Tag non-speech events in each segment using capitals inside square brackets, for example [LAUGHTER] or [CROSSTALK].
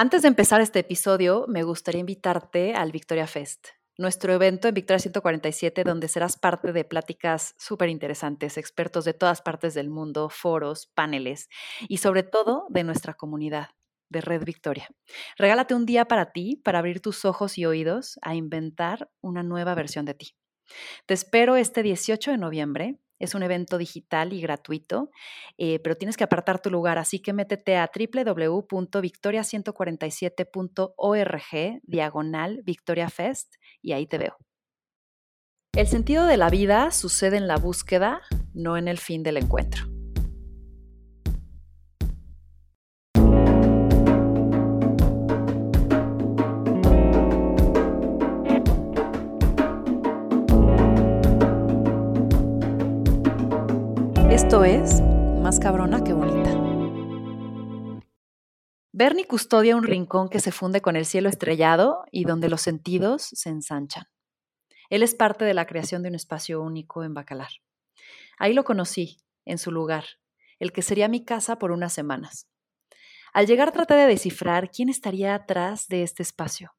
Antes de empezar este episodio, me gustaría invitarte al Victoria Fest, nuestro evento en Victoria 147, donde serás parte de pláticas súper interesantes, expertos de todas partes del mundo, foros, paneles y sobre todo de nuestra comunidad de Red Victoria. Regálate un día para ti, para abrir tus ojos y oídos a inventar una nueva versión de ti. Te espero este 18 de noviembre es un evento digital y gratuito, eh, pero tienes que apartar tu lugar, así que métete a www.victoria147.org diagonal Victoria Fest y ahí te veo. El sentido de la vida sucede en la búsqueda, no en el fin del encuentro. Esto es Más cabrona que bonita. Bernie custodia un rincón que se funde con el cielo estrellado y donde los sentidos se ensanchan. Él es parte de la creación de un espacio único en Bacalar. Ahí lo conocí, en su lugar, el que sería mi casa por unas semanas. Al llegar traté de descifrar quién estaría atrás de este espacio.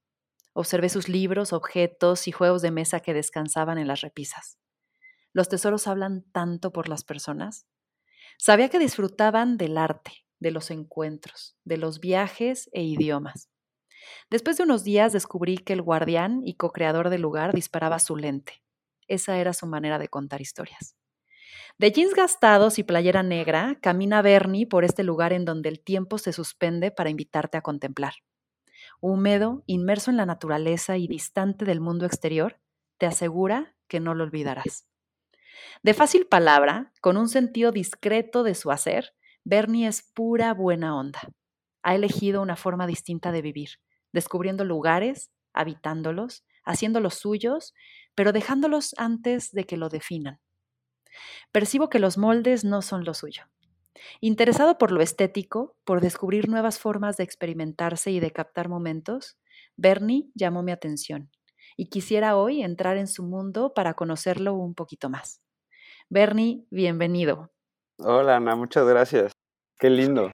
Observé sus libros, objetos y juegos de mesa que descansaban en las repisas. Los tesoros hablan tanto por las personas. Sabía que disfrutaban del arte, de los encuentros, de los viajes e idiomas. Después de unos días descubrí que el guardián y co-creador del lugar disparaba su lente. Esa era su manera de contar historias. De jeans gastados y playera negra, camina Bernie por este lugar en donde el tiempo se suspende para invitarte a contemplar. Húmedo, inmerso en la naturaleza y distante del mundo exterior, te asegura que no lo olvidarás. De fácil palabra, con un sentido discreto de su hacer, Bernie es pura buena onda. Ha elegido una forma distinta de vivir, descubriendo lugares, habitándolos, haciéndolos suyos, pero dejándolos antes de que lo definan. Percibo que los moldes no son lo suyo. Interesado por lo estético, por descubrir nuevas formas de experimentarse y de captar momentos, Bernie llamó mi atención y quisiera hoy entrar en su mundo para conocerlo un poquito más. Bernie, bienvenido. Hola Ana, muchas gracias. Qué lindo.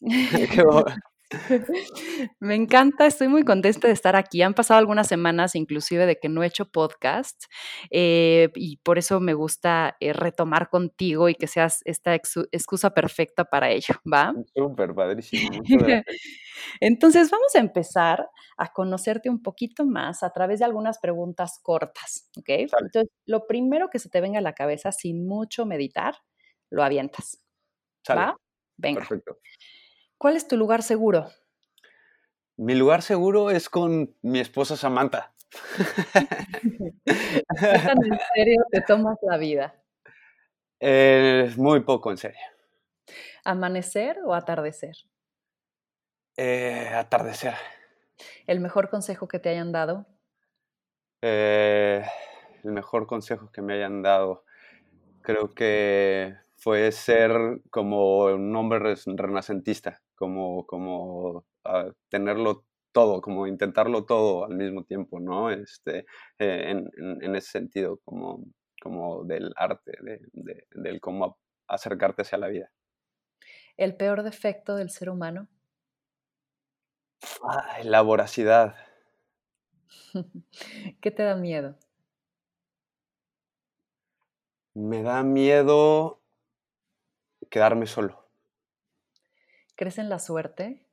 [LAUGHS] [LAUGHS] Me encanta, estoy muy contenta de estar aquí. Han pasado algunas semanas inclusive de que no he hecho podcast eh, y por eso me gusta eh, retomar contigo y que seas esta excusa perfecta para ello, ¿va? Súper padrísimo. [LAUGHS] Entonces vamos a empezar a conocerte un poquito más a través de algunas preguntas cortas, ¿ok? Entonces, lo primero que se te venga a la cabeza sin mucho meditar, lo avientas. ¿Va? Venga. Perfecto. ¿Cuál es tu lugar seguro? Mi lugar seguro es con mi esposa Samantha. ¿Qué tan en serio te tomas la vida? Eh, muy poco en serio. ¿Amanecer o atardecer? Eh, atardecer. ¿El mejor consejo que te hayan dado? Eh, el mejor consejo que me hayan dado. Creo que fue ser como un hombre renacentista, como, como ah, tenerlo todo, como intentarlo todo al mismo tiempo, ¿no? Este, eh, en, ese sentido, como, como del arte, de, del cómo acercarte hacia la vida. ¿El peor defecto del ser humano? La voracidad. [LAUGHS] ¿Qué te da miedo? Me da miedo quedarme solo. ¿Crees en la suerte?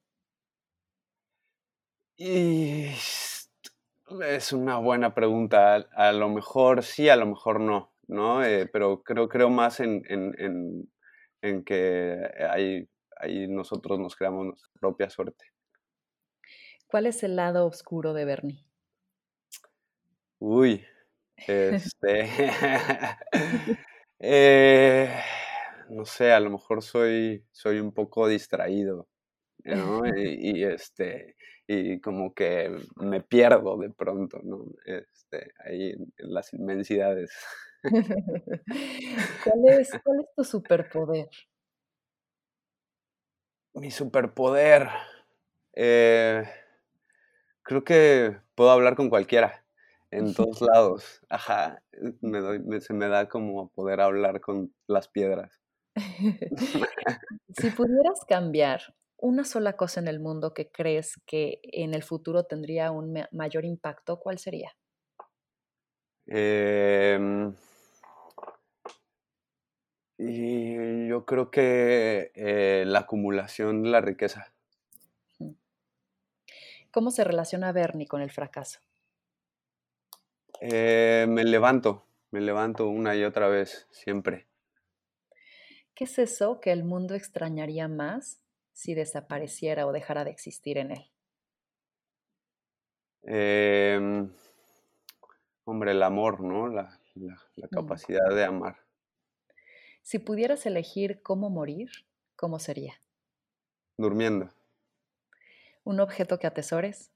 Y es una buena pregunta. A, lo mejor sí, a lo mejor no, ¿no? Eh, pero creo, creo más en, en, que ahí, ahí nosotros nos creamos nuestra propia suerte. ¿Cuál es el lado oscuro de Bernie? Uy, [LAUGHS] este... [LAUGHS] Eh, no sé, a lo mejor soy, soy un poco distraído, ¿no? [LAUGHS] y, este, y como que me pierdo de pronto, ¿no? Este, ahí en, las inmensidades. ¿Cuál es, ¿Cuál es tu superpoder? Mi superpoder. Eh, creo que puedo hablar con cualquiera, en todos lados. Ajá, me doy, se me da como poder hablar con las piedras. [LAUGHS] [LAUGHS] si pudieras cambiar una sola cosa en el mundo que crees que en el futuro tendría un mayor impacto, ¿cuál sería? Em, y yo creo que eh, la acumulación de la riqueza. ¿Cómo se relaciona Bernie con el fracaso? Eh, me levanto, me levanto una y otra vez, siempre. ¿Qué es eso que el mundo extrañaría más si desapareciera o dejara de existir en él? Em, hombre, el amor, ¿no? La, mm. capacidad de amar. Si pudieras elegir cómo morir, ¿cómo sería? Durmiendo. ¿Un objeto que atesores?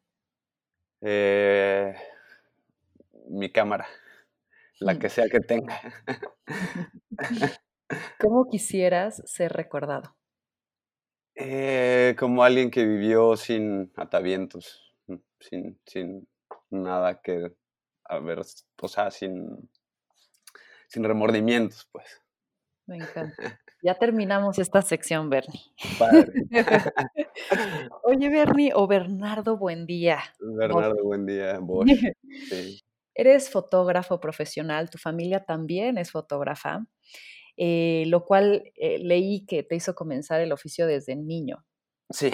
Eh, mi cámara, la que sea que tenga. [LAUGHS] ¿Cómo quisieras ser recordado? Eh, como alguien que vivió sin atavientos, sin, sin nada que haber, o sea, sin, sin remordimientos, pues. Me encanta. Ya terminamos esta sección, Bernie. [LAUGHS] Oye, Bernie, o Bernardo, buen día. Bernardo, buen día, Eres fotógrafo profesional, tu familia también es fotógrafa. Eh, lo cual eh, leí que te hizo comenzar el oficio desde niño. Sí.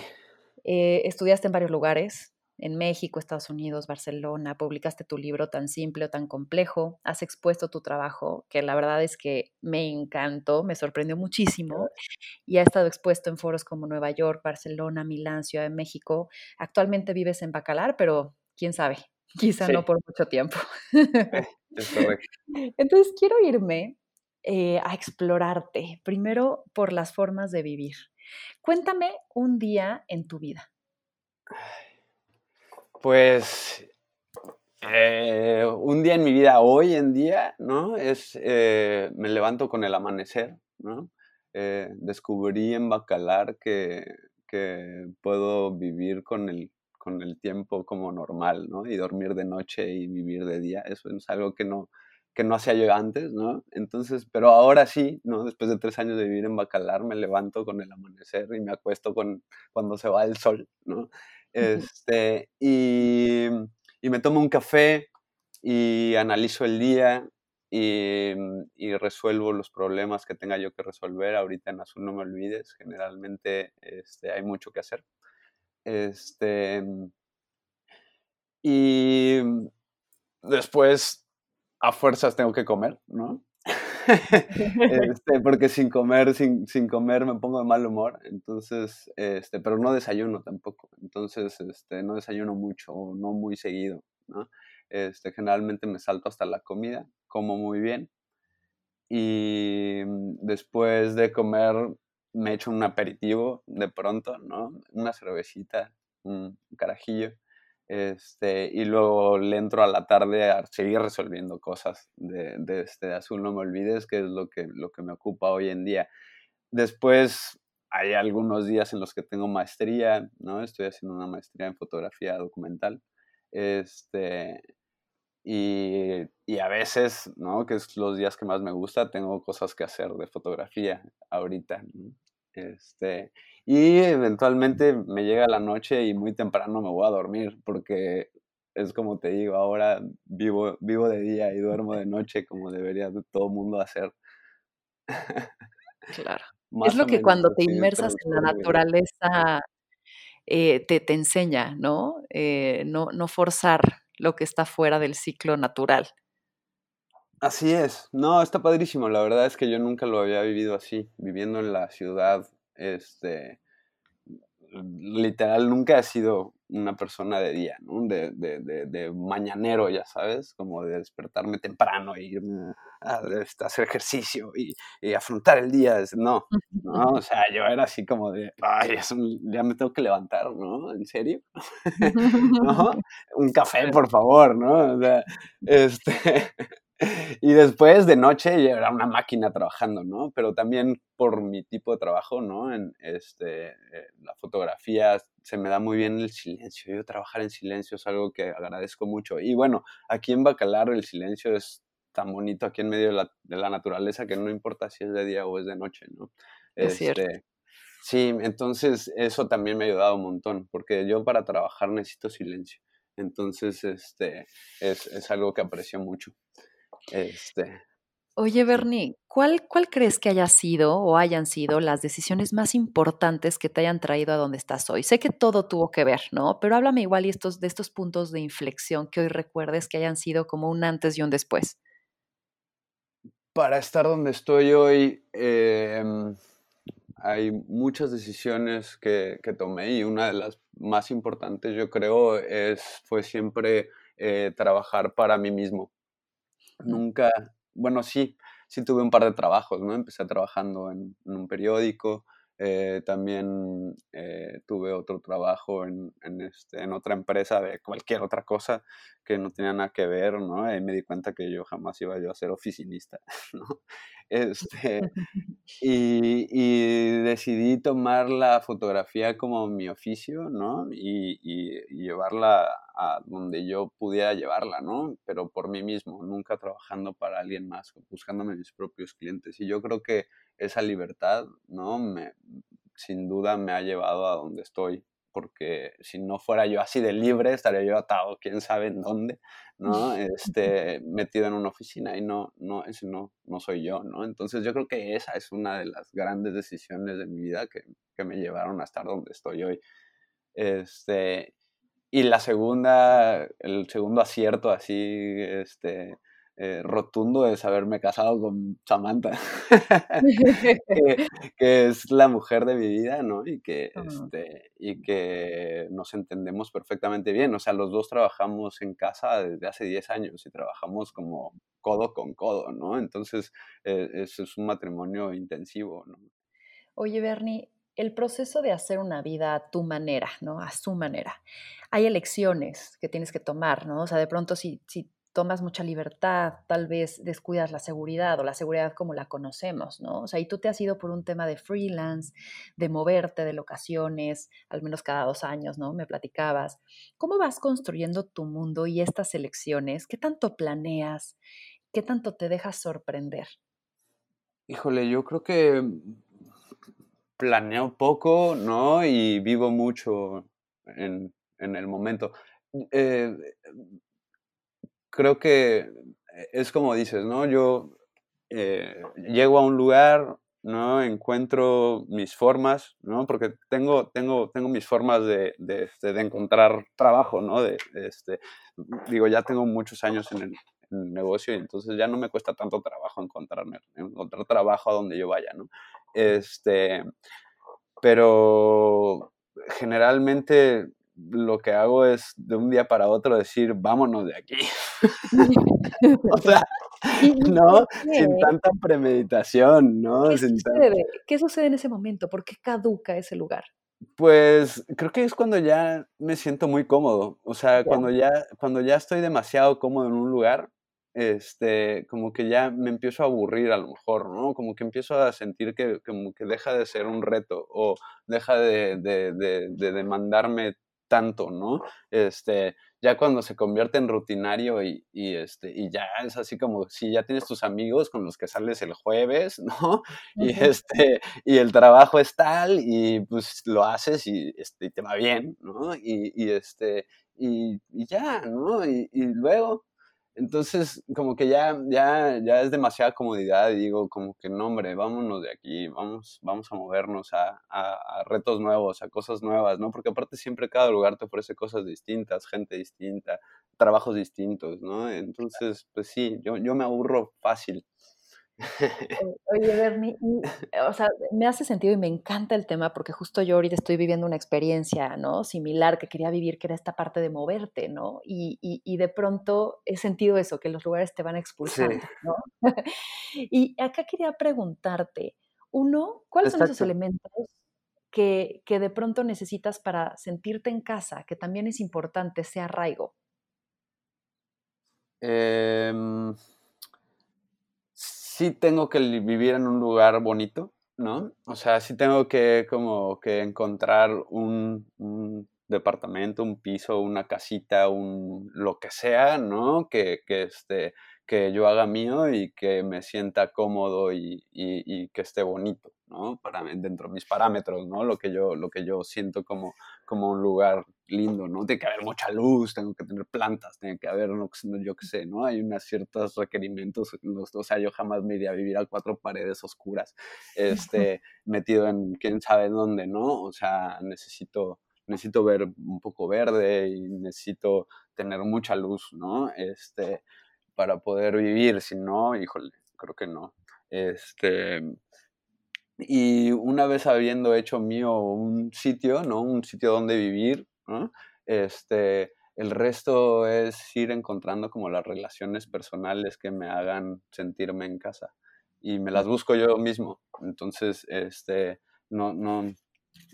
Eh, estudiaste en varios lugares, en México, Estados Unidos, Barcelona, publicaste tu libro tan simple o tan complejo, has expuesto tu trabajo, que la verdad es que me encantó, me sorprendió muchísimo, y ha estado expuesto en foros como Nueva York, Barcelona, Milán, Ciudad de México. Actualmente vives en Bacalar, pero quién sabe, [LAUGHS] quizá no por mucho tiempo. [LAUGHS] Entonces quiero irme eh, a explorarte, primero por las formas de vivir. Cuéntame un día en tu vida. Pues eh, un día en mi vida, hoy en día, ¿no? Es, eh, me levanto con el amanecer, ¿no? descubrí en Bacalar que, que puedo vivir con el, con el tiempo como normal, ¿no? Y dormir de noche y vivir de día. Eso es algo que no, que no hacía yo antes, ¿no? Entonces, pero ahora sí, ¿no? Después de tres años de vivir en Bacalar, me levanto con el amanecer y me acuesto con, cuando se va el sol, ¿no? Este, y, me tomo un café y analizo el día y, y, resuelvo los problemas que tenga yo que resolver. Ahorita en Azul no me olvides, generalmente este, hay mucho que hacer. Este, y después a fuerzas tengo que comer, ¿no? [LAUGHS] este, porque sin comer, sin, sin, comer me pongo de mal humor, entonces, este, pero no desayuno tampoco, entonces, este, no desayuno mucho, no muy seguido, ¿no? Este, generalmente me salto hasta la comida, como muy bien, y después de comer me echo un aperitivo de pronto, ¿no? Una cervecita, un carajillo, este, y luego le entro a la tarde a seguir resolviendo cosas de, de este azul, no me olvides, que es lo que, lo que me ocupa hoy en día. Después hay algunos días en los que tengo maestría, ¿no? Estoy haciendo una maestría en fotografía documental. Este, y, y, a veces, ¿no? Que es los días que más me gusta, tengo cosas que hacer de fotografía ahorita. Este, y eventualmente me llega la noche y muy temprano me voy a dormir porque es como te digo, ahora vivo, vivo de día y duermo de noche como debería todo mundo hacer. Claro. [LAUGHS] es lo que cuando te inmersas en la naturaleza eh, te, te, enseña, ¿no? Eh, ¿no? No forzar lo que está fuera del ciclo natural. Así es, no, está padrísimo, la verdad es que yo nunca lo había vivido así, viviendo en la ciudad, este, literal nunca he sido una persona de día, ¿no? de, de, de, mañanero, ya sabes, como de despertarme temprano e irme a, este, hacer ejercicio y, y, afrontar el día. No, no, o [LAUGHS] sea, yo era así como de, ay, ya me tengo que levantar, ¿no? ¿En serio? [LAUGHS] ¿No? [LAUGHS] Un café, por favor, ¿no? O sea, este... [LAUGHS] y después de noche yo era una máquina trabajando, ¿no? Pero también por mi tipo de trabajo, ¿no? En este, eh, la fotografía se me da muy bien el silencio. Yo trabajar en silencio es algo que agradezco mucho. Y bueno, aquí en Bacalar el silencio es tan bonito aquí en medio de la, de la naturaleza que no importa si es de día o es de noche, ¿no? Es cierto. Este, Sí, entonces eso también me ha ayudado un montón, porque yo para trabajar necesito silencio. Entonces, este, es, es algo que aprecio mucho. Este, Oye, Bernie, ¿cuál, ¿cuál crees que haya sido o hayan sido las decisiones más importantes que te hayan traído a donde estás hoy? Sé que todo tuvo que ver, ¿no? Pero háblame igual y estos, de estos puntos de inflexión que hoy recuerdes que hayan sido como un antes y un después. Para estar donde estoy hoy, em, hay muchas decisiones que, que, tomé y una de las más importantes, yo creo, es, fue siempre eh, trabajar para mí mismo. Nunca, bueno, sí, sí tuve un par de trabajos, ¿no? Empecé trabajando en, un periódico, eh, también eh, tuve otro trabajo en, en, este, en, otra empresa de cualquier otra cosa que no tenía nada que ver, ¿no? Y me di cuenta que yo jamás iba yo a ser oficinista, [LAUGHS] ¿no? Este, [LAUGHS] y, y, decidí tomar la fotografía como mi oficio, ¿no? Y, y, llevarla a donde yo pudiera llevarla, ¿no? Pero por mí mismo, nunca trabajando para alguien más, buscándome mis propios clientes. Y yo creo que esa libertad, ¿no? Me, sin duda me ha llevado a donde estoy porque si no fuera yo así de libre, estaría yo atado, quién sabe en dónde, ¿no? [LAUGHS] Este, metido en una oficina y no, no, ese no, no soy yo, ¿no? Entonces yo creo que esa es una de las grandes decisiones de mi vida que, que me llevaron a estar donde estoy hoy. Este, y la segunda, el segundo acierto así, este, eh, rotundo es haberme casado con Samantha, [LAUGHS] [LAUGHS] que, es la mujer de mi vida, ¿no? Y que, este, y que nos entendemos perfectamente bien. O sea, los dos trabajamos en casa desde hace 10 años y trabajamos como codo con codo, ¿no? Entonces, eh, eso es un matrimonio intensivo, ¿no? Oye, Bernie, el proceso de hacer una vida a tu manera, ¿no? A su manera. Hay elecciones que tienes que tomar, ¿no? O sea, de pronto si, si tomas mucha libertad, tal vez descuidas la seguridad o la seguridad como la conocemos, ¿no? O sea, y tú te has ido por un tema de freelance, de moverte de locaciones, al menos cada dos años, ¿no? Me platicabas. ¿Cómo vas construyendo tu mundo y estas elecciones? ¿Qué tanto planeas? ¿Qué tanto te dejas sorprender? Híjole, yo creo que planeo poco, ¿no? Y vivo mucho en, en el momento. Eh, creo que eh, es como dices, ¿no? Yo eh, llego a un lugar, ¿no? Encuentro mis formas, ¿no? Porque tengo, tengo, tengo mis formas de, de, este, encontrar trabajo, ¿no? De, este, digo, ya tengo muchos años en el, en el, negocio y entonces ya no me cuesta tanto trabajo encontrarme, encontrar trabajo a donde yo vaya, ¿no? Este, pero generalmente lo que hago es de un día para otro decir, vámonos de aquí. [LAUGHS] o sea, ¿no? Sin tanta premeditación, ¿no? ¿Qué sucede? ¿Qué sucede en ese momento? ¿Por qué caduca ese lugar? Pues creo que es cuando ya me siento muy cómodo. O sea, cuando ya, cuando ya estoy demasiado cómodo en un lugar, este, como que ya me empiezo a aburrir a lo mejor, ¿no? Como que empiezo a sentir que, como que deja de ser un reto o deja de, de, de, de demandarme tanto, ¿no? Este, ya cuando se convierte en rutinario y, y, este, y ya es así como si ya tienes tus amigos con los que sales el jueves, [LAUGHS] ¿no? Y, este, y el trabajo es tal y pues lo haces y, este, y te va bien, ¿no? Y, y este, y, y, ya, ¿no? Y, luego, entonces, como que ya, ya, ya es demasiada comodidad digo, como que no, hombre, vámonos de aquí, vamos, vamos a movernos a, a, retos nuevos, a cosas nuevas, ¿no? Porque aparte siempre cada lugar te ofrece cosas distintas, gente distinta, trabajos distintos, ¿no? Entonces, pues sí, yo, yo me aburro fácil. [LAUGHS] Oye, Bernie, o sea, me hace sentido y me encanta el tema porque justo yo ahorita estoy viviendo una experiencia, ¿no? Similar que quería vivir, que era esta parte de moverte, ¿no? Y, y, y de pronto he sentido eso, que los lugares te van expulsando, sí. ¿no? [LAUGHS] y acá quería preguntarte, uno, ¿cuáles Exacto. son esos elementos que, que de pronto necesitas para sentirte en casa, que también es importante, ese arraigo? Eh sí tengo que vivir en un lugar bonito, ¿no? O sea, sí tengo que como que encontrar un, un departamento, un piso, una casita, un lo que sea, ¿no? Que, que, este, que yo haga mío y que me sienta cómodo y, y, y que esté bonito, ¿no? Para, dentro de mis parámetros, ¿no? Lo que yo, lo que yo siento como, como un lugar lindo, ¿no? Tiene que haber mucha luz, tengo que tener plantas, tiene que haber, no, yo qué sé, ¿no? Hay unos ciertos requerimientos, o sea, yo jamás me iría a vivir a cuatro paredes oscuras, [LAUGHS] este, metido en quién sabe dónde, ¿no? O sea, necesito necesito ver un poco verde y necesito tener mucha luz, ¿no? Este, para poder vivir, si no, híjole, creo que no. Este, y una vez habiendo hecho mío un sitio, ¿no? Un sitio donde vivir, ¿no? Este, el resto es ir encontrando como las relaciones personales que me hagan sentirme en casa. Y me las busco yo mismo. Entonces, este, no, no,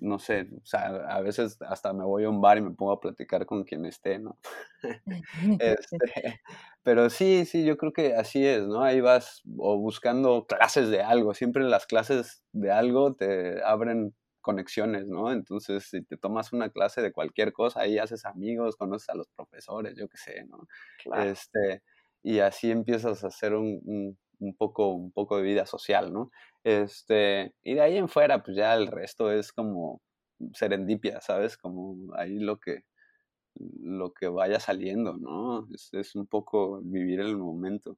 no sé, o sea, a veces hasta me voy a un bar y me pongo a platicar con quien esté, ¿no? [LAUGHS] este, pero sí, sí, yo creo que así es, ¿no? Ahí vas o buscando clases de algo, siempre las clases de algo te abren conexiones, ¿no? Entonces, si te tomas una clase de cualquier cosa, ahí haces amigos, conoces a los profesores, yo qué sé, ¿no? Este, y así empiezas a hacer un, un poco, un poco de vida social, ¿no? Este, y de ahí en fuera, pues ya el resto es como serendipia, ¿sabes? Como ahí lo que, lo que vaya saliendo, ¿no? Es, es un poco vivir el momento.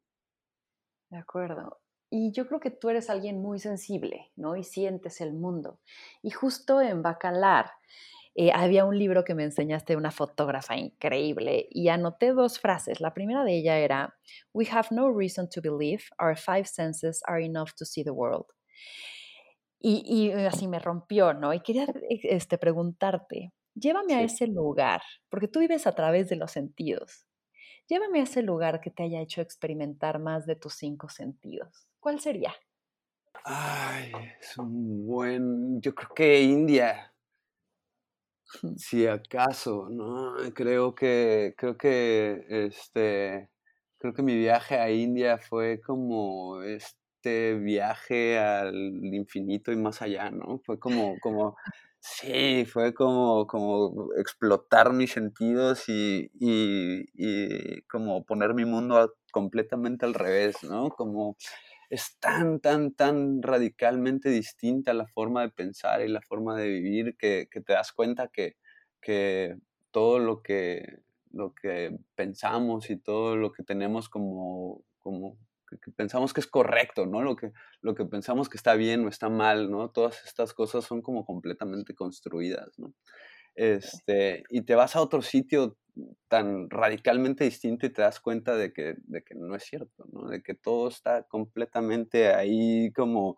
De acuerdo. Y yo creo que tú eres alguien muy sensible, ¿no? Y sientes el mundo. Y justo en Bacalar, eh, había un libro que me enseñaste, una fotógrafa increíble, y anoté dos frases. La primera de ella era, We have no reason to believe our five senses are enough to see the world. Y, así me rompió, ¿no? Y quería este, preguntarte, llévame a ese lugar, porque tú vives a través de los sentidos. Llévame a ese lugar que te haya hecho experimentar más de tus cinco sentidos. ¿Cuál sería? Ay, es un buen. Yo creo que India. Si acaso, ¿no? Creo que, creo que, este, creo que mi viaje a India fue como este viaje al infinito y más allá, ¿no? Fue como, como, sí, fue como, como explotar mis sentidos y, y, y como poner mi mundo completamente al revés, ¿no? Como es tan, tan, tan radicalmente distinta la forma de pensar y la forma de vivir que, te das cuenta que, que todo lo que, lo que pensamos y todo lo que tenemos como, como que pensamos que es correcto, ¿no? Lo que, lo que pensamos que está bien o está mal, ¿no? Todas estas cosas son como completamente construidas, ¿no? Este, y te vas a otro sitio tan radicalmente distinto y te das cuenta de que, de que no es cierto, ¿no? De que todo está completamente ahí como,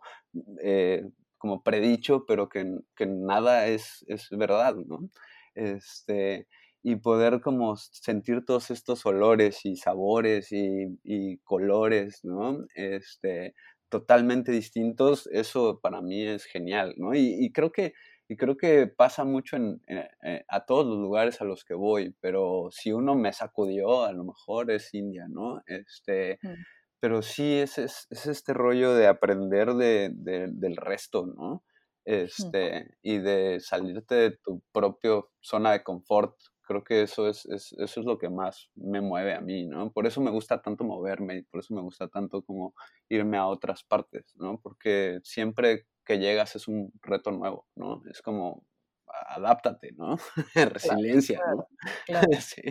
eh, como predicho, pero que, que nada es, es, verdad, ¿no? Este, y poder como sentir todos estos olores y sabores y, y colores, ¿no? Este, totalmente distintos, eso para mí es genial, ¿no? y, y creo que y creo que pasa mucho en, eh, eh, a todos los lugares a los que voy, pero si uno me sacudió, a lo mejor es India, ¿no? Este, mm. Pero sí es, es, este rollo de aprender de, del resto, ¿no? Este, Y de salirte de tu propia zona de confort. Creo que eso es, eso es lo que más me mueve a mí, ¿no? Por eso me gusta tanto moverme y por eso me gusta tanto como irme a otras partes, ¿no? Porque siempre que llegas es un reto nuevo, ¿no? Es como, adáptate, ¿no? [LAUGHS] Resiliencia, ¿no? [LAUGHS] sí.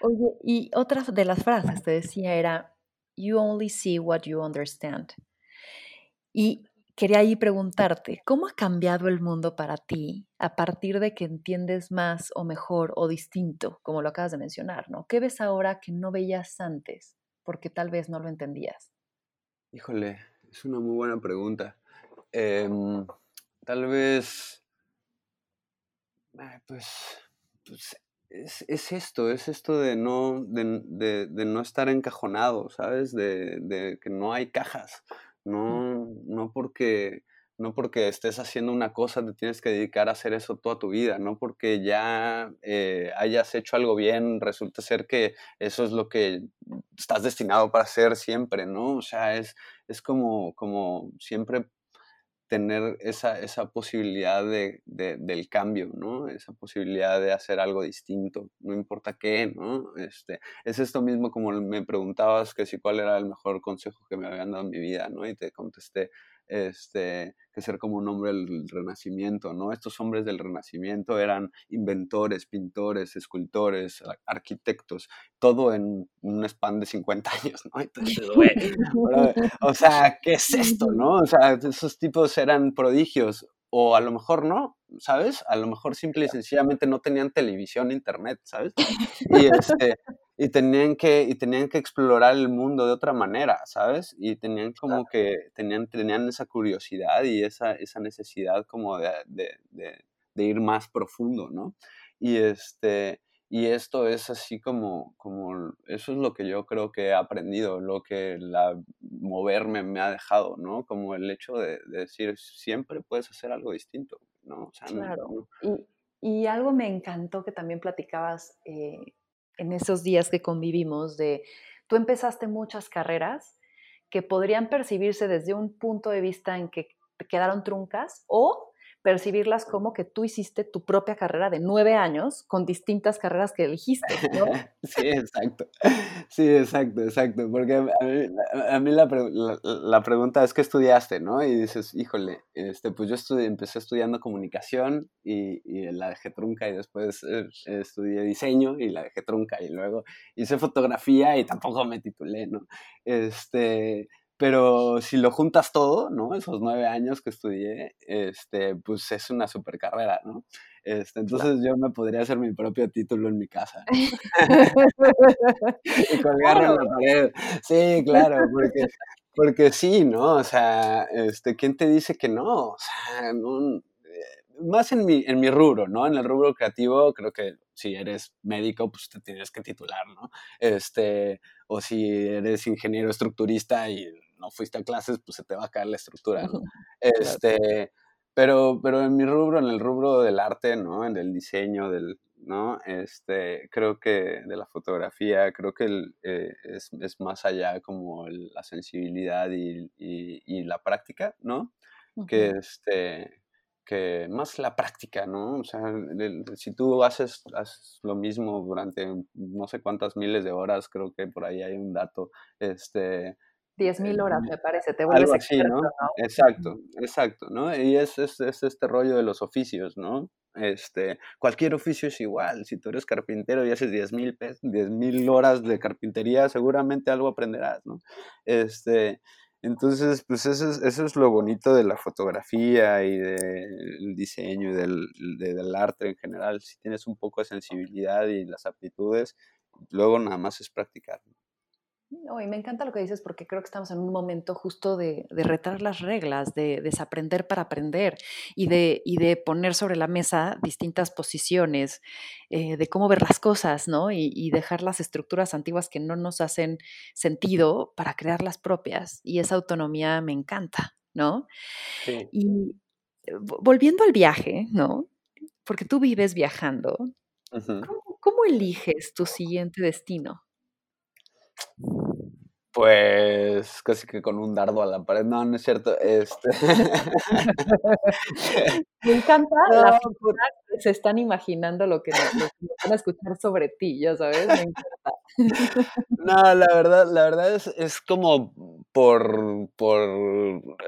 Oye, y otra de las frases te decía era, you only see what you understand. Y quería ahí preguntarte, ¿cómo ha cambiado el mundo para ti a partir de que entiendes más o mejor o distinto, como lo acabas de mencionar, ¿no? ¿Qué ves ahora que no veías antes porque tal vez no lo entendías? Híjole, es una muy buena pregunta. Em, tal vez, pues, pues es, esto, es esto de no, de, no estar encajonado, ¿sabes? De, que no hay cajas, no, no porque no porque estés haciendo una cosa te tienes que dedicar a hacer eso toda tu vida, no porque ya eh, hayas hecho algo bien, resulta ser que eso es lo que estás destinado para hacer siempre, ¿no? O sea, es, es como, como siempre tener esa, esa posibilidad de, del cambio, ¿no? Esa posibilidad de hacer algo distinto, no importa qué, ¿no? Este, es esto mismo como me preguntabas que si cuál era el mejor consejo que me habían dado en mi vida, ¿no? Y te contesté, Este, que ser como un hombre del Renacimiento, ¿no? Estos hombres del Renacimiento eran inventores, pintores, escultores, arquitectos, todo en un span de 50 años, ¿no? Entonces, [LAUGHS] güey, o sea, ¿qué es esto, no? O sea, esos tipos eran prodigios, o a lo mejor no, ¿sabes? A lo mejor simple y sencillamente no tenían televisión, internet, ¿sabes? [LAUGHS] Y, este, y, tenían, que, y tenían que explorar el mundo de otra manera, ¿sabes? Y tenían como que, tenían, tenían esa curiosidad y esa, esa necesidad como de, de, de, de ir más profundo, ¿no? Y este, y esto es así como, como, eso es lo que yo creo que he aprendido, lo que la moverme me ha dejado, ¿no? Como el hecho de, decir, siempre puedes hacer algo distinto, ¿no? claro. Y, algo me encantó que también platicabas eh, en esos días que convivimos de, tú empezaste muchas carreras que podrían percibirse desde un punto de vista en que quedaron truncas o percibirlas como que tú hiciste tu propia carrera de nueve años con distintas carreras que elegiste, ¿no? [LAUGHS] sí, exacto. Sí, exacto, exacto. Porque a mí, la, pregunta es, ¿qué estudiaste, no? Y dices, híjole, este, pues yo estudié, empecé estudiando comunicación y, y la dejé trunca y después eh, estudié diseño y la dejé trunca y luego hice fotografía y tampoco me titulé, ¿no? Este, pero si lo juntas todo, ¿no? Esos nueve años que estudié, este, pues es una super carrera, ¿no? Este, entonces yo me podría hacer mi propio título en mi casa. [LAUGHS] y colgarlo en la pared. Sí, claro, porque, porque sí, ¿no? O sea, este, ¿quién te dice que no? O sea, no, eh, más en mi, en mi rubro, ¿no? En el rubro creativo, creo que si eres médico, pues te tienes que titular, ¿no? Este, o si eres ingeniero estructurista y no fuiste a clases, pues se te va a caer la estructura, ¿no? Este, pero, pero en mi rubro, en el rubro del arte, ¿no? En el diseño, del, ¿no? Este, creo que de la fotografía, creo que eh, es, es, más allá como la sensibilidad y, y, la práctica, ¿no? Que este que más la práctica, ¿no? O sea, si tú haces, haces, lo mismo durante no sé cuántas miles de horas, creo que por ahí hay un dato, este, 10.000 horas, me parece, te vuelves así, ¿no? Exacto, exacto, ¿no? Y es, es, este rollo de los oficios, ¿no? Este, cualquier oficio es igual, si tú eres carpintero y haces 10.000 mil horas de carpintería, seguramente algo aprenderás, ¿no? Este, entonces, pues eso es, eso es lo bonito de la fotografía y del diseño y del, del arte en general. Si tienes un poco de sensibilidad y las aptitudes, luego nada más es practicar. No, y me encanta lo que dices porque creo que estamos en un momento justo de, de retar las reglas, de desaprender para aprender y de, y de poner sobre la mesa distintas posiciones eh, de cómo ver las cosas, ¿no? Y, dejar las estructuras antiguas que no nos hacen sentido para crear las propias. Y esa autonomía me encanta, ¿no? Y eh, volviendo al viaje, ¿no? Porque tú vives viajando, ¿cómo eliges tu siguiente destino? Pues casi que con un dardo a la pared. No, no es cierto. Este... [LAUGHS] Me encanta [LAUGHS] la figura que se están imaginando lo que, van a escuchar sobre ti, ya sabes. Me encanta. [LAUGHS] No, la verdad, la verdad es, es como por, por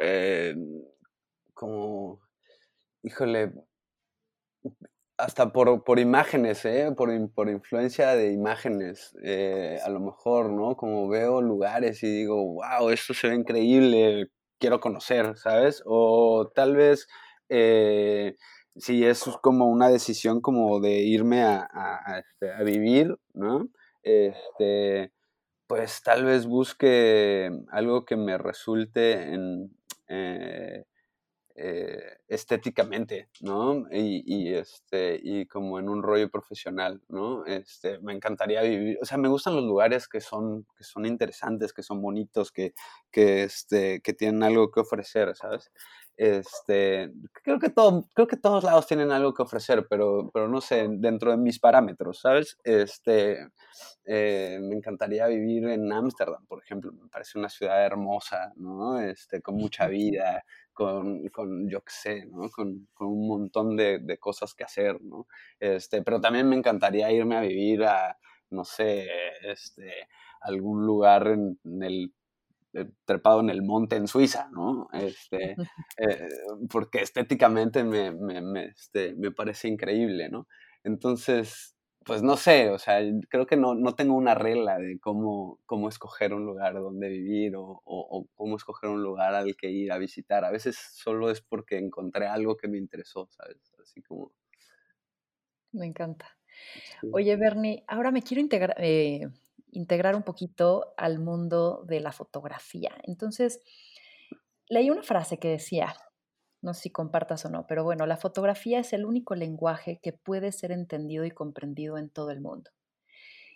eh, como, híjole, hasta por, por imágenes, ¿eh? por, por influencia de imágenes, eh, a lo mejor, ¿no? Como veo lugares y digo, wow, esto se ve increíble, quiero conocer, ¿sabes? O tal vez eh, si es como una decisión como de irme a, este, a vivir, ¿no? Este, pues tal vez busque algo que me resulte en... Eh, eh, estéticamente, ¿no? Y, este, y como en un rollo profesional, ¿no? Este, me encantaría vivir, o sea, me gustan los lugares que son, que son interesantes, que son bonitos, que, que, este, que tienen algo que ofrecer, ¿sabes? Este, creo que, todo, creo que todos lados tienen algo que ofrecer, pero, pero no sé, dentro de mis parámetros, ¿sabes? Este, eh, me encantaría vivir en Ámsterdam, por ejemplo, me parece una ciudad hermosa, ¿no? Este, con mucha vida, con, con yo qué sé, ¿no? Con, con un montón de, de, cosas que hacer, ¿no? Este, pero también me encantaría irme a vivir a, no sé, este, algún lugar en, el trepado en el monte en Suiza, ¿no? Este, eh, porque estéticamente me, me, este, me parece increíble, ¿no? Entonces, pues no sé, o sea, creo que no, no tengo una regla de cómo, cómo escoger un lugar donde vivir o, o, cómo escoger un lugar al que ir a visitar. A veces solo es porque encontré algo que me interesó, ¿sabes? Así como... Me encanta. Oye, Bernie, ahora me quiero integrar, eh, integrar un poquito al mundo de la fotografía. Entonces, leí una frase que decía, no sé si compartas o no, pero bueno, la fotografía es el único lenguaje que puede ser entendido y comprendido en todo el mundo.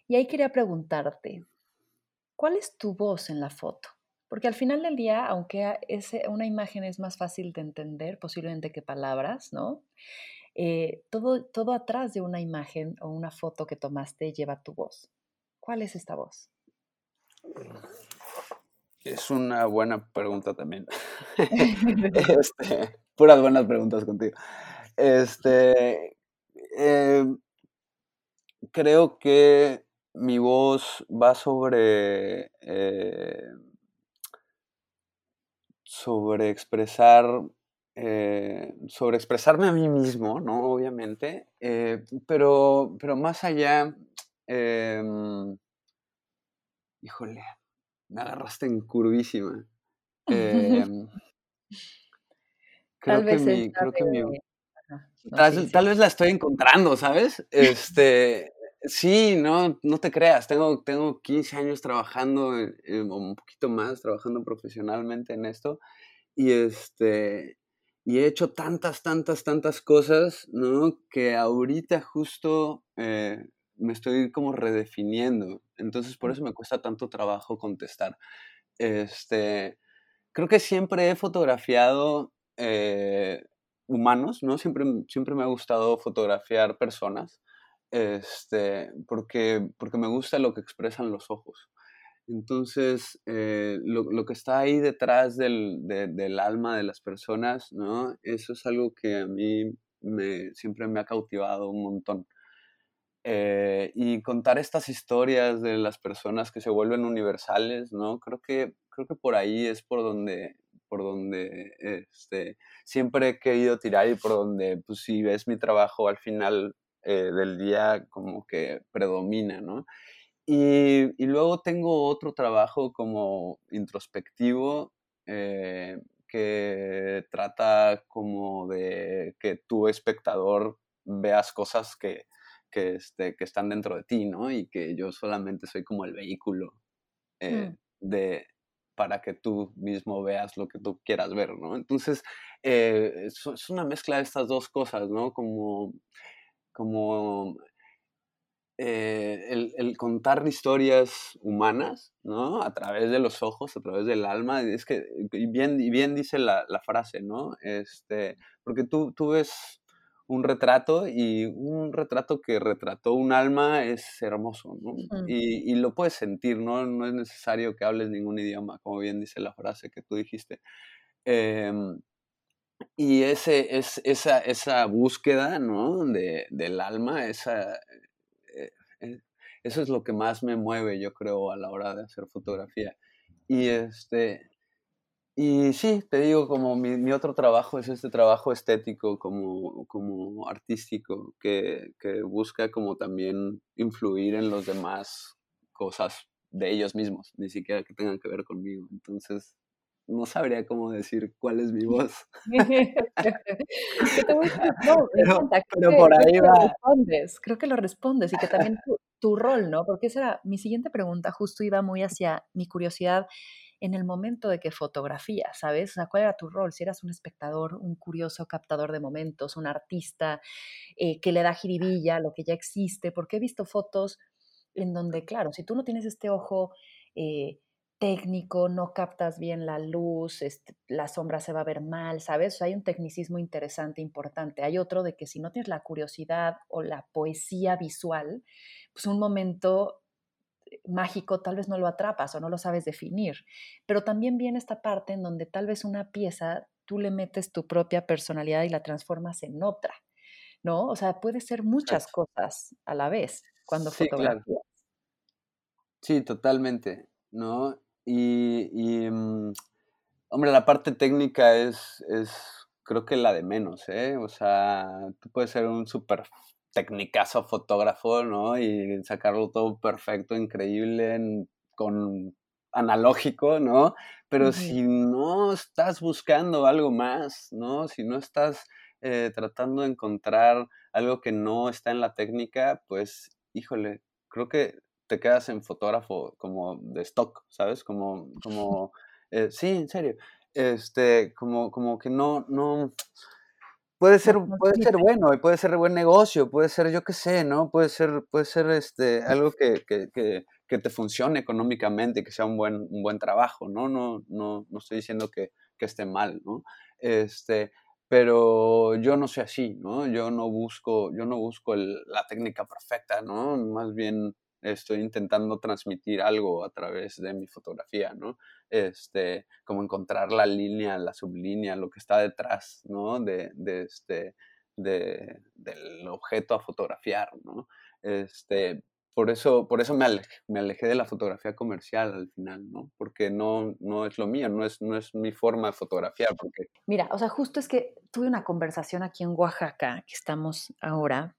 Y ahí quería preguntarte, ¿cuál es tu voz en la foto? Porque al final del día, aunque ese, una imagen es más fácil de entender posiblemente que palabras, ¿no? Eh, todo, todo atrás de una imagen o una foto que tomaste lleva tu voz. ¿Cuál es esta voz? Es una buena pregunta también. [LAUGHS] Este, puras buenas preguntas contigo. Este, em, creo que mi voz va sobre, eh, sobre expresar eh, sobre expresarme a mí mismo, ¿no? Obviamente, eh, pero, pero más allá, em, híjole, me agarraste en curvísima. [LAUGHS] Em, creo, que mi, creo que mi, tal, vez la estoy encontrando, ¿sabes? Este, sí, no, no te creas, tengo, tengo 15 años trabajando, un poquito más, trabajando profesionalmente en esto, y este, y he hecho tantas, tantas, tantas cosas, ¿no? Que ahorita justo eh, me estoy como redefiniendo. Entonces por eso me cuesta tanto trabajo contestar. Este, creo que siempre he fotografiado eh, humanos, ¿no? Siempre, siempre me ha gustado fotografiar personas, este, porque, porque me gusta lo que expresan los ojos. Entonces, eh, lo, que está ahí detrás del, alma de las personas, ¿no? Eso es algo que a mí me, siempre me ha cautivado un montón. Eh, y contar estas historias de las personas que se vuelven universales, ¿no? Creo que, creo que por ahí es por donde, por donde este, siempre he querido tirar y por donde, pues si ves mi trabajo al final eh, del día, como que predomina, ¿no? Y, luego tengo otro trabajo como introspectivo eh, que trata como de que tu espectador veas cosas que, que, este, que están dentro de ti, ¿no? Y que yo solamente soy como el vehículo eh, mm. de, para que tú mismo veas lo que tú quieras ver, ¿no? Entonces, eh, es, es, una mezcla de estas dos cosas, ¿no? Como, como eh, el, contar historias humanas, ¿no? A través de los ojos, a través del alma, es que, bien, bien dice la, frase, ¿no? Este, porque tú, tú ves un retrato y un retrato que retrató un alma es hermoso, ¿no? Y, lo puedes sentir, ¿no? No es necesario que hables ningún idioma, como bien dice la frase que tú dijiste. Em, y ese, es, esa, esa búsqueda, ¿no? De, del alma, esa, eh, eso es lo que más me mueve, yo creo, a la hora de hacer fotografía. Y este, y sí, te digo, como mi, otro trabajo es este trabajo estético, como, como artístico, que, que, busca como también influir en los demás cosas de ellos mismos, ni siquiera que tengan que ver conmigo. Entonces, no sabría cómo decir cuál es mi voz. [LAUGHS] [LAUGHS] pero, por ahí va. Respondes, creo que lo respondes y que también tu, rol, ¿no? Porque esa era mi siguiente pregunta, justo iba muy hacia mi curiosidad en el momento de que fotografías, ¿sabes? O sea, ¿cuál era tu rol? Si eras un espectador, un curioso captador de momentos, un artista eh, que le da jiribilla lo que ya existe, porque he visto fotos en donde, claro, si tú no tienes este ojo eh, técnico, no captas bien la luz, este, la sombra se va a ver mal, ¿sabes? hay un tecnicismo interesante, importante. Hay otro de que si no tienes la curiosidad o la poesía visual, pues un momento mágico tal vez no lo atrapas o no lo sabes definir. Pero también viene esta parte en donde tal vez una pieza tú le metes tu propia personalidad y la transformas en otra, ¿no? O sea, puede ser muchas cosas a la vez cuando sí, fotografías. Sí, totalmente, ¿no? y, mm, hombre, la parte técnica es, es, creo que la de menos, ¿eh? O sea, tú puedes ser un súper tecnicazo fotógrafo, ¿no? Y sacarlo todo perfecto, increíble, con analógico, ¿no? Pero si no estás buscando algo más, ¿no? Si no estás eh, tratando de encontrar algo que no está en la técnica, pues, híjole, creo que te quedas en fotógrafo como de stock, ¿sabes? Como, [LAUGHS] como, eh, sí, en serio, este, como, como que no, no, puede ser, puede ser bueno y puede ser buen negocio, puede ser, yo qué sé, ¿no? Puede ser, puede ser este, algo que, que, que, que te funcione económicamente, que sea un buen, un buen trabajo, ¿no? No, no, no estoy diciendo que, que esté mal, ¿no? Este, pero yo no soy así, ¿no? Yo no busco, yo no busco la técnica perfecta, ¿no? Más bien estoy intentando transmitir algo a través de mi fotografía, ¿no? Este, como encontrar la línea, la sublínea, lo que está detrás, ¿no? De, de este, de, del objeto a fotografiar, ¿no? Este, por eso, por eso me, alejé, me alejé de la fotografía comercial al final, ¿no? Porque no, no es lo mío, no es, no es mi forma de fotografiar. Porque... Mira, o sea, justo es que tuve una conversación aquí en Oaxaca, que estamos ahora,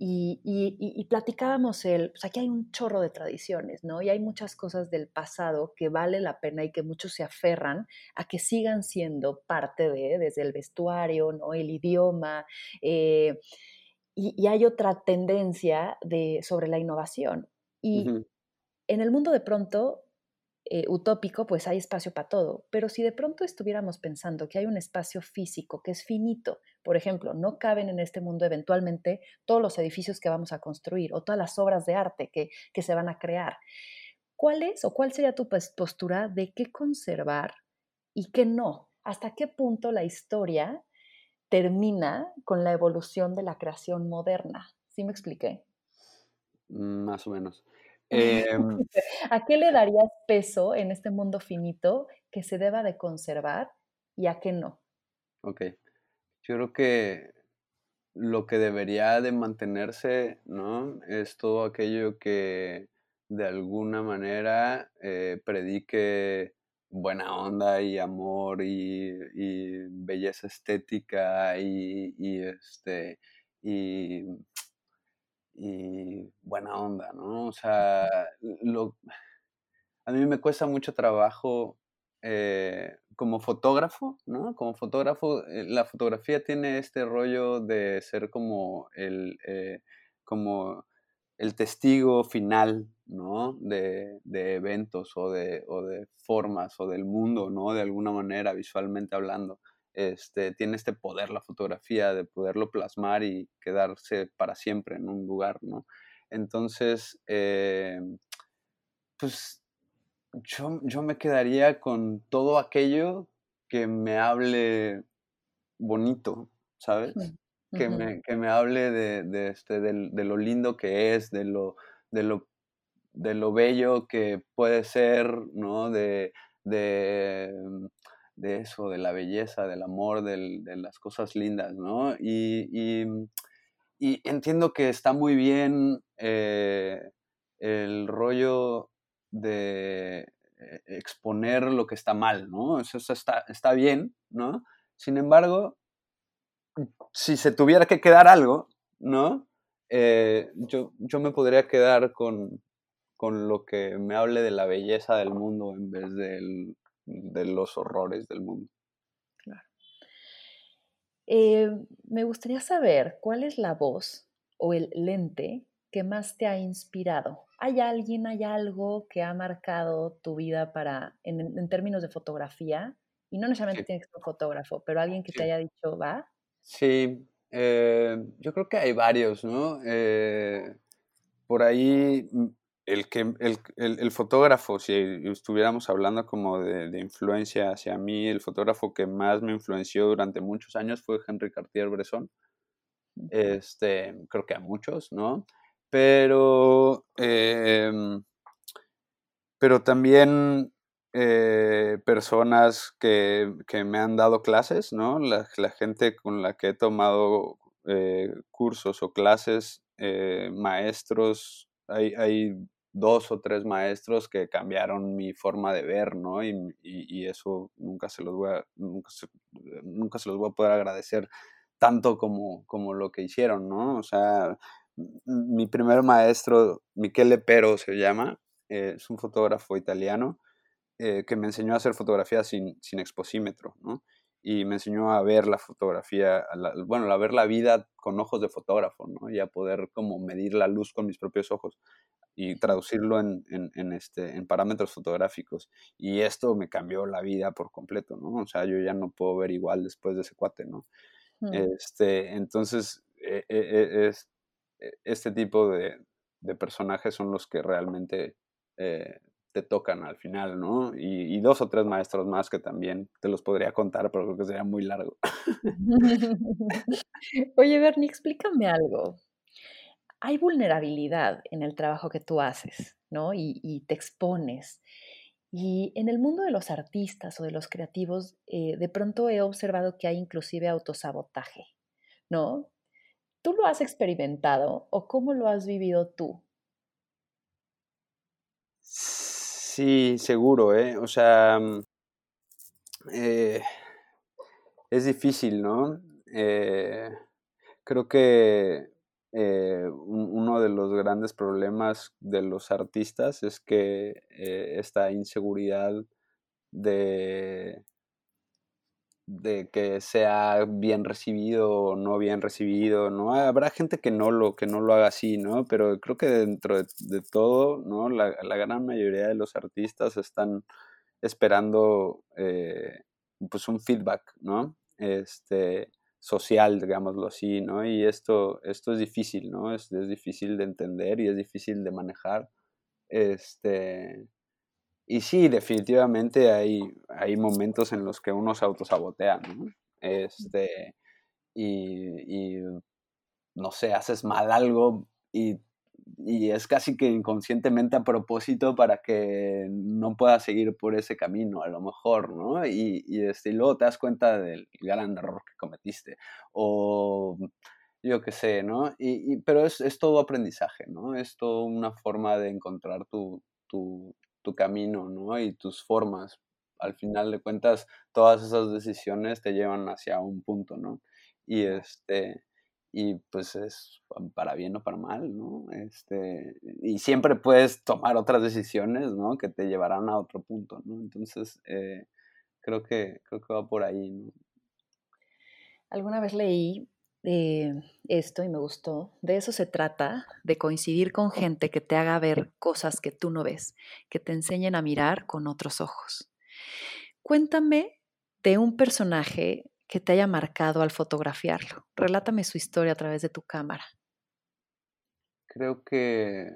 y, y, platicábamos el, pues aquí hay un chorro de tradiciones, ¿no? Y hay muchas cosas del pasado que vale la pena y que muchos se aferran a que sigan siendo parte de, desde el vestuario, ¿no? El idioma. Eh, y, hay otra tendencia de, sobre la innovación. Y en el mundo de pronto eh, utópico, pues hay espacio para todo. Pero si de pronto estuviéramos pensando que hay un espacio físico que es finito, por ejemplo, no caben en este mundo eventualmente todos los edificios que vamos a construir o todas las obras de arte que, que se van a crear, ¿cuál es o cuál sería tu pues, postura de qué conservar y qué no? ¿Hasta qué punto la historia termina con la evolución de la creación moderna? ¿Sí me expliqué? Más o menos. [LAUGHS] Em, ¿A qué le darías peso en este mundo finito que se deba de conservar y a qué no? Ok. Yo creo que lo que debería de mantenerse, ¿no? Es todo aquello que de alguna manera eh, predique buena onda y amor y, belleza estética y, y este y y buena onda, ¿no? O sea, lo, a mí me cuesta mucho trabajo eh, como fotógrafo, ¿no? Como fotógrafo, eh, la fotografía tiene este rollo de ser como el, eh, como el testigo final, ¿no? De, de eventos o de, o de formas o del mundo, ¿no? De alguna manera, visualmente hablando este, tiene este poder la fotografía de poderlo plasmar y quedarse para siempre en un lugar, ¿no? Entonces, eh, pues yo, yo, me quedaría con todo aquello que me hable bonito, ¿sabes? que, me, que, me, hable de, de, este, de, lo lindo que es, de lo, de lo, de lo bello que puede ser, ¿no? De, de de eso, de la belleza, del amor, de las cosas lindas, ¿no? Y, entiendo que está muy bien eh, el rollo de eh, exponer lo que está mal, ¿no? Eso, está, está bien, ¿no? Sin embargo, si se tuviera que quedar algo, ¿no? Eh, yo, yo me podría quedar con, con lo que me hable de la belleza del mundo en vez del de los horrores del mundo. Claro. Eh, me gustaría saber cuál es la voz o el lente que más te ha inspirado. ¿Hay alguien, hay algo que ha marcado tu vida para, en, términos de fotografía? Y no necesariamente tienes que ser fotógrafo, pero alguien que te haya dicho, va. Sí, eh, yo creo que hay varios, ¿no? Eh, por ahí mm, el, que, el, el, fotógrafo, si estuviéramos hablando como de, influencia hacia mí, el fotógrafo que más me influenció durante muchos años fue Henry Cartier-Bresson. Este, creo que a muchos, ¿no? Pero, em, pero también eh, personas que, que, me han dado clases, ¿no? La, la gente con la que he tomado eh, cursos o clases, eh, maestros, hay, hay dos o tres maestros que cambiaron mi forma de ver, ¿no? Y, y, eso nunca se los voy a, nunca se, nunca se los voy a poder agradecer tanto como, como lo que hicieron, ¿no? O sea, mi primer maestro, Michele Pero se llama, eh, es un fotógrafo italiano eh, que me enseñó a hacer fotografía sin, sin exposímetro, ¿no? Y me enseñó a ver la fotografía, bueno, a ver la vida con ojos de fotógrafo, ¿no? Y a poder como medir la luz con mis propios ojos y traducirlo en, en, este, en parámetros fotográficos. Y esto me cambió la vida por completo, ¿no? O sea, yo ya no puedo ver igual después de ese cuate, ¿no? Mm. Este, entonces, e, e, e, es, este tipo de, de, personajes son los que realmente eh, te tocan al final, ¿no? Y, y, dos o tres maestros más que también te los podría contar, pero creo que sería muy largo. [LAUGHS] Oye, Bernie, explícame algo hay vulnerabilidad en el trabajo que tú haces, ¿no? Y, te expones. Y en el mundo de los artistas o de los creativos, eh, de pronto he observado que hay inclusive autosabotaje, ¿no? ¿Tú lo has experimentado o cómo lo has vivido tú? Sí, seguro, ¿eh? O sea, mm, eh, es difícil, ¿no? Eh, creo que eh, uno de los grandes problemas de los artistas es que esta inseguridad de, de que sea bien recibido o no bien recibido, ¿no? Habrá gente que no lo, que no lo haga así, ¿no? Pero creo que dentro de, todo, ¿no? La, la, gran mayoría de los artistas están esperando eh, pues un feedback, ¿no? Este, social, digámoslo así, ¿no? Y esto, esto es difícil, ¿no? Es, es, difícil de entender y es difícil de manejar. Este, y sí, definitivamente hay, hay momentos en los que uno se autosabotea, ¿no? Este, y, y, no sé, haces mal algo y y es casi que inconscientemente a propósito para que no puedas seguir por ese camino, a lo mejor, ¿no? Y, y, este, luego te das cuenta del gran error que cometiste. O yo qué sé, ¿no? Y, pero es, es, todo aprendizaje, ¿no? Es todo una forma de encontrar tu, tu, tu camino, ¿no? Y tus formas. Al final de cuentas, todas esas decisiones te llevan hacia un punto, ¿no? Y este y pues es para bien o para mal, ¿no? Este, y siempre puedes tomar otras decisiones, ¿no? Que te llevarán a otro punto, ¿no? Entonces, eh, creo, que, creo que va por ahí, ¿no? Alguna vez leí eh, esto y me gustó. De eso se trata, de coincidir con gente que te haga ver cosas que tú no ves, que te enseñen a mirar con otros ojos. Cuéntame de un personaje que te haya marcado al fotografiarlo. Relátame su historia a través de tu cámara. Creo que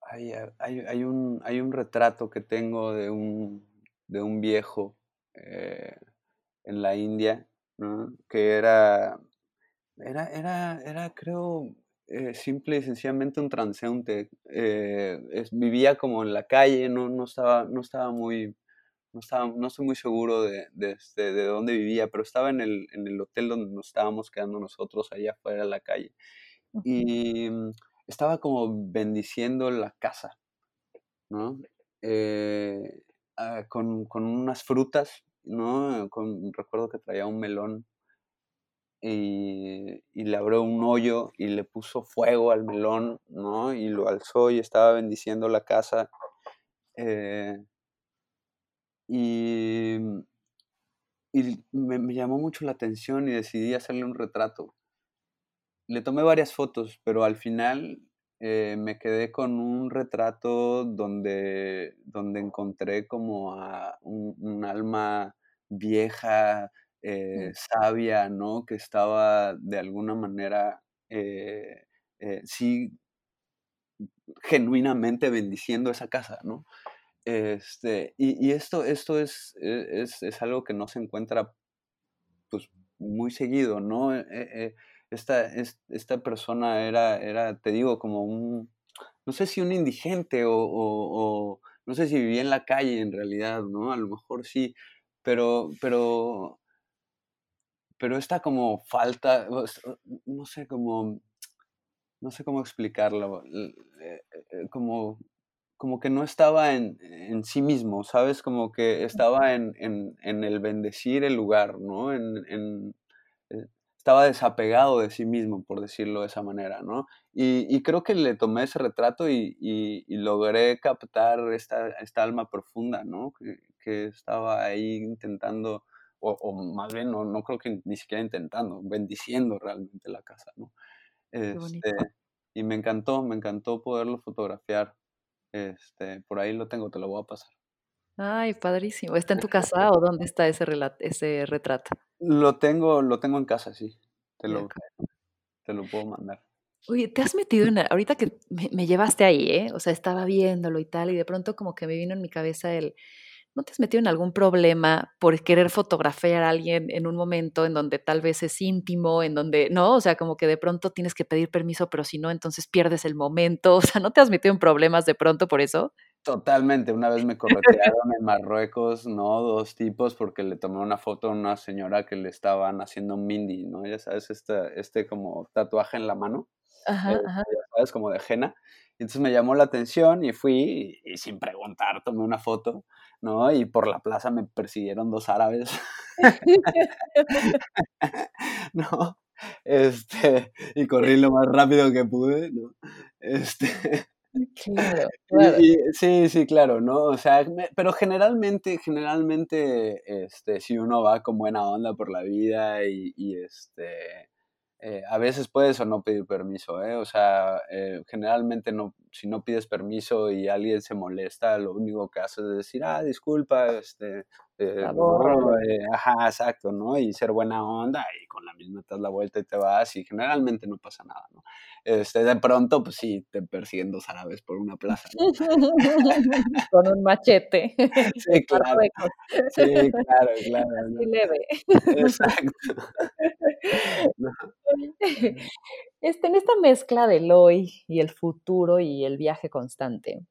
hay, hay, un, hay un, retrato que tengo de un, de un viejo eh, en la India, que era, era, era, era creo, eh, simple y sencillamente un transeúnte. Eh, vivía como en la calle, no, no, estaba, no estaba muy no, estaba, no estoy muy seguro de, de, este, de, dónde vivía, pero estaba en el, en el, hotel donde nos estábamos quedando nosotros, allá afuera de la calle. Y mm, estaba como bendiciendo la casa, ¿no? Eh, ah, con, con, unas frutas, ¿no? Con, recuerdo que traía un melón y, y, le abrió un hoyo y le puso fuego al melón, ¿no? Y lo alzó y estaba bendiciendo la casa. Eh, y, y me, llamó mucho la atención y decidí hacerle un retrato. Le tomé varias fotos, pero al final eh, me quedé con un retrato donde, donde encontré como a un, alma vieja, eh, sabia, ¿no? Que estaba de alguna manera, eh, sí, genuinamente bendiciendo esa casa, ¿no? Este, y, y esto, esto es, e, es, es, algo que no se encuentra pues, muy seguido, ¿no? Eh, eh, esta, esta persona era, era, te digo, como un, no sé si un indigente o, o, no sé si vivía en la calle en realidad, ¿no? A lo mejor sí, pero, pero, pero esta como falta, no sé, como no sé cómo explicarlo. Eh, como, como que no estaba en, en, sí mismo, ¿sabes? Como que estaba en, en, en el bendecir el lugar, ¿no? En, eh, estaba desapegado de sí mismo, por decirlo de esa manera, ¿no? Y, y creo que le tomé ese retrato y, y, y logré captar esta, esta, alma profunda, ¿no? Que, que estaba ahí intentando, o, o, más bien no, no creo que ni siquiera intentando, bendiciendo realmente la casa, ¿no? Este, y me encantó, me encantó poderlo fotografiar. Este, por ahí lo tengo, te lo voy a pasar. Ay, padrísimo. ¿Está en tu casa o dónde está ese, ese retrato? Lo tengo, lo tengo en casa, sí. Te lo, te lo puedo mandar. Oye, te has metido en. Ahorita que me, me, llevaste ahí, ¿eh? O sea, estaba viéndolo y tal, y de pronto como que me vino en mi cabeza el. ¿No te has metido en algún problema por querer fotografiar a alguien en un momento en donde tal vez es íntimo, en donde. No, o sea, como que de pronto tienes que pedir permiso, pero si no, entonces pierdes el momento. O sea, ¿no te has metido en problemas de pronto por eso? Totalmente, una vez me corretearon en Marruecos, ¿no? Dos tipos porque le tomé una foto a una señora que le estaban haciendo un mindy, ¿no? Ya sabes, este, este como tatuaje en la mano, ajá, eh, ajá. ya sabes, como de henna. Entonces me llamó la atención y fui y, y, sin preguntar tomé una foto, ¿no? Y por la plaza me persiguieron dos árabes. [LAUGHS] ¿No? Este, y corrí lo más rápido que pude, ¿no? Este... Claro, [LAUGHS] claro. Y, sí, sí, claro, ¿no? O sea, me, pero generalmente, generalmente, este, si uno va con buena onda por la vida y, y este, eh, a veces puedes o no pedir permiso, ¿eh? O sea, eh, generalmente no, si no pides permiso y alguien se molesta, lo único que haces es decir, ah, disculpa, este, eh, no, ajá, exacto, ¿no? Y ser buena onda y con la misma te das la vuelta y te vas y generalmente no pasa nada, ¿no? Este, de pronto, pues sí, te persiguen dos árabes por una plaza. ¿no? [LAUGHS] con un machete. [LAUGHS] Sí, claro. Sí, claro, claro. Así ¿no? leve. Exacto. [LAUGHS] Este, en esta mezcla del hoy y el futuro y el viaje constante,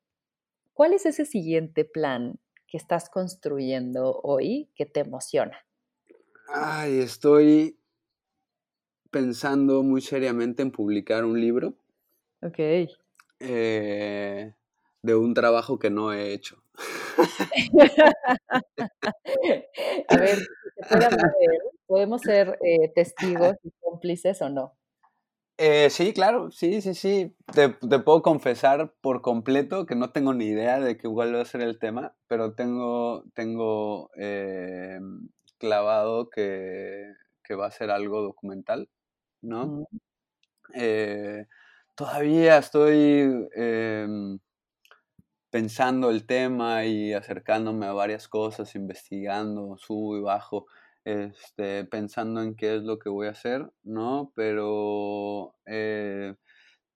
¿cuál es ese siguiente plan que estás construyendo hoy que te emociona? Ay, estoy pensando muy seriamente en publicar un libro. Ok. Eh, de un trabajo que no he hecho. [LAUGHS] A ver. ¿Podemos ser eh, testigos y cómplices o no? Eh, sí, claro, sí, sí, sí. Te, te, puedo confesar por completo que no tengo ni idea de qué igual va a ser el tema, pero tengo, tengo eh, clavado que, que, va a ser algo documental, ¿no? Mm. Eh, todavía estoy em, pensando el tema y acercándome a varias cosas, investigando, subo y bajo este, pensando en qué es lo que voy a hacer, ¿no? Pero eh,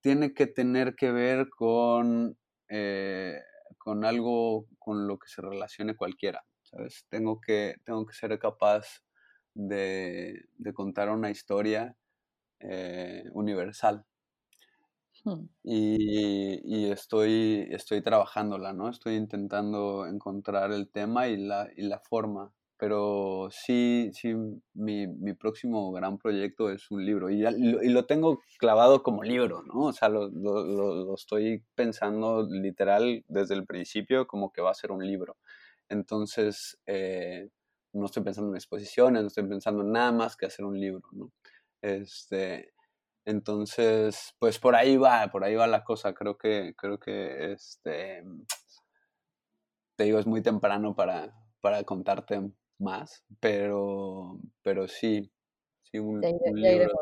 tiene que tener que ver con, eh, con algo con lo que se relacione cualquiera, ¿sabes? Tengo que, tengo que ser capaz de, de contar una historia eh, universal. Hmm. Y, y, estoy, estoy trabajándola, ¿no? Estoy intentando encontrar el tema y la, y la forma pero sí, sí, mi, mi, próximo gran proyecto es un libro y, ya, lo, y lo tengo clavado como libro, ¿no? O sea, lo, lo, lo, estoy pensando literal desde el principio como que va a ser un libro. Entonces, eh, no estoy pensando en exposiciones, no estoy pensando en nada más que hacer un libro, ¿no? Este, entonces, pues por ahí va, por ahí va la cosa. Creo que, creo que, este, te digo, es muy temprano para, para contarte más, pero, pero sí, sí, un, ya, un libro.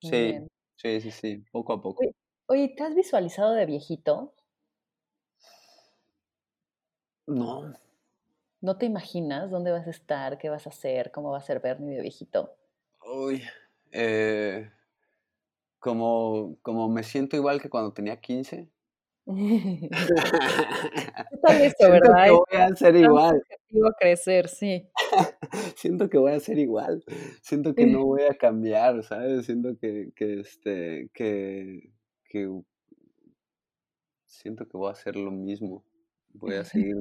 Sí, sí, sí, sí, poco a poco. Oye, oye, ¿te has visualizado de viejito? No. ¿No te imaginas dónde vas a estar, qué vas a hacer, cómo va a ser Bernie de viejito? Uy, eh, como, como me siento igual que cuando tenía 15. Tal eso, ¿verdad? Que voy a ser igual. Objetivo crecer, sí. [LAUGHS] Siento que voy a ser igual. Siento que no voy a cambiar, ¿sabes? Siento que, que este, que, que siento que voy a hacer lo mismo. Voy a [LAUGHS] seguir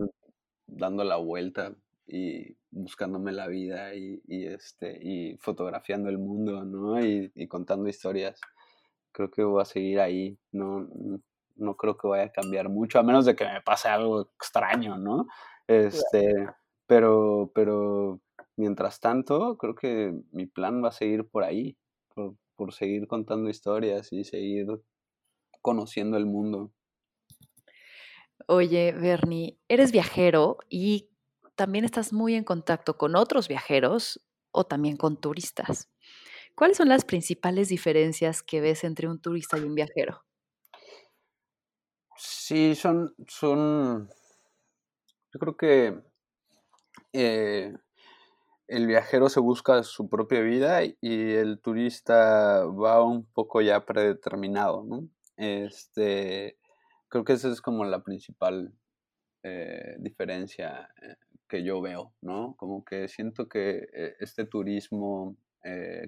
dando la vuelta y buscándome la vida y, y este y fotografiando el mundo, ¿no? Y, y contando historias. Creo que voy a seguir ahí. No, no creo que vaya a cambiar mucho, a menos de que me pase algo extraño, ¿no? Este, pero, pero mientras tanto, creo que mi plan va a seguir por ahí, por, por seguir contando historias y seguir conociendo el mundo. Oye, Bernie, eres viajero y también estás muy en contacto con otros viajeros o también con turistas. ¿Cuáles son las principales diferencias que ves entre un turista y un viajero? Sí, son, son, yo creo que eh, el viajero se busca su propia vida y el turista va un poco ya predeterminado, ¿no? Este, creo que esa es como la principal eh, diferencia eh, que yo veo, ¿no? Como que siento que eh, este turismo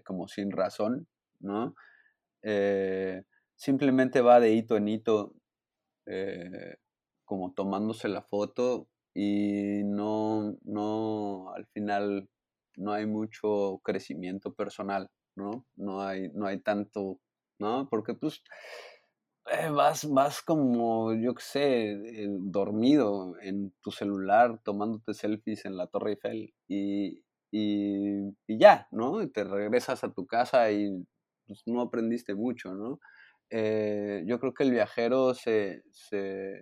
como sin razón, ¿no? simplemente va de hito en hito como tomándose la foto y no, no, al final no hay mucho crecimiento personal, ¿no? No hay, no hay tanto, ¿no? Porque pues eh, vas, vas como, yo qué sé, eh, dormido en tu celular tomándote selfies en la Torre Eiffel y, y, ya, ¿no? Y te regresas a tu casa y pues, no aprendiste mucho, ¿no? Eh, yo creo que el viajero se, se,